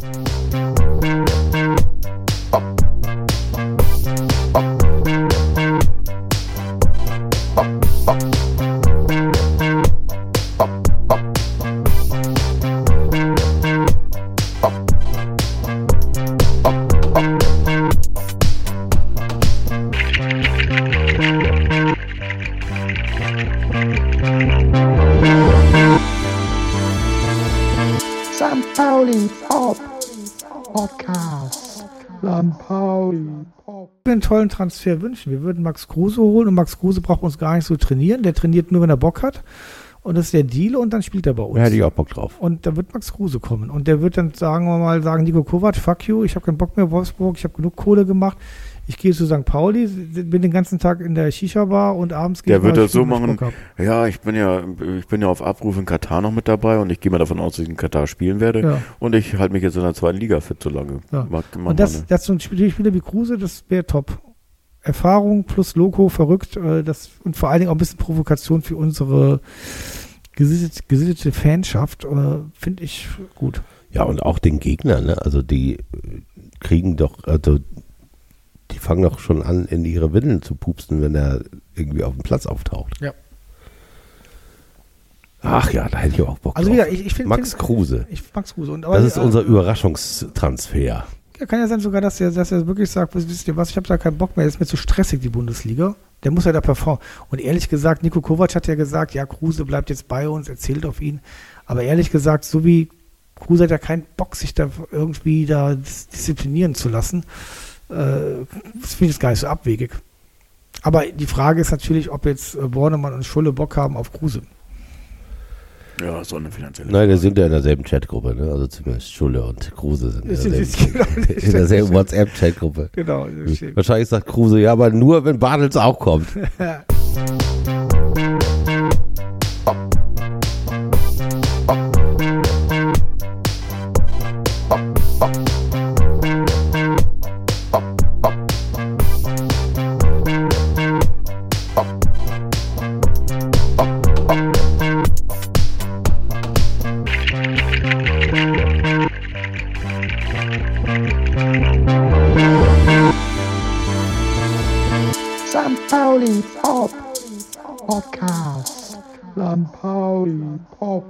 St. Pauli Pop Podcast. St. Pauli einen tollen Transfer wünschen. Wir würden Max Kruse holen und Max Kruse braucht uns gar nicht so trainieren. Der trainiert nur, wenn er Bock hat. Und das ist der Deal und dann spielt er bei uns. Da hätte ich auch Bock drauf. Und da wird Max Kruse kommen. Und der wird dann, sagen wir mal, sagen, Nico Kovac, fuck you, ich habe keinen Bock mehr, Wolfsburg, ich habe genug Kohle gemacht. Ich gehe zu St. Pauli, bin den ganzen Tag in der Shisha-Bar und abends gehe Der wird das so ich machen. Ja, ich bin ja, ich bin ja auf Abruf in Katar noch mit dabei und ich gehe mal davon aus, dass ich in Katar spielen werde. Ja. Und ich halte mich jetzt in der zweiten Liga fit so lange. Ja. Mag, mach Und das, das so ein Spiel- Spieler wie Kruse, das wäre top. Erfahrung plus Loco, verrückt. Äh, das, und vor allen Dingen auch ein bisschen Provokation für unsere gesittete, gesittete Fanschaft. Äh, Finde ich gut. Ja, und auch den Gegner, ne? Also die äh, kriegen doch, also fangen doch schon an, in ihre Windeln zu pupsen, wenn er irgendwie auf dem Platz auftaucht. Ja. Ach ja, da hätte ich auch Bock Also drauf. wieder, ich, ich finde. Max Kruse. Ich Max Kruse. Und, Das ist äh, unser Überraschungstransfer. Ja, kann ja sein sogar, dass er, dass er wirklich sagt, wisst ihr was, ich habe da keinen Bock mehr, ist mir zu stressig, die Bundesliga. Der muss ja da performen. Und ehrlich gesagt, Nico Kovac hat ja gesagt, ja, Kruse bleibt jetzt bei uns, erzählt auf ihn. Aber ehrlich gesagt, so wie Kruse hat ja keinen Bock, sich da irgendwie da dis disziplinieren zu lassen. Äh, das finde ich jetzt gar nicht so abwegig. Aber die Frage ist natürlich, ob jetzt äh, Bornemann und Schulle Bock haben auf Kruse. ja, so eine finanzielle. Nein, wir sind ja in derselben Chatgruppe, ne? Also zumindest Schulle und Kruse sind in derselben, in derselben WhatsApp-Chatgruppe. Genau. Wahrscheinlich sagt Kruse, ja, aber nur, wenn Bartels auch kommt. St. Pauli Pop Podcast. St. Pauli Pop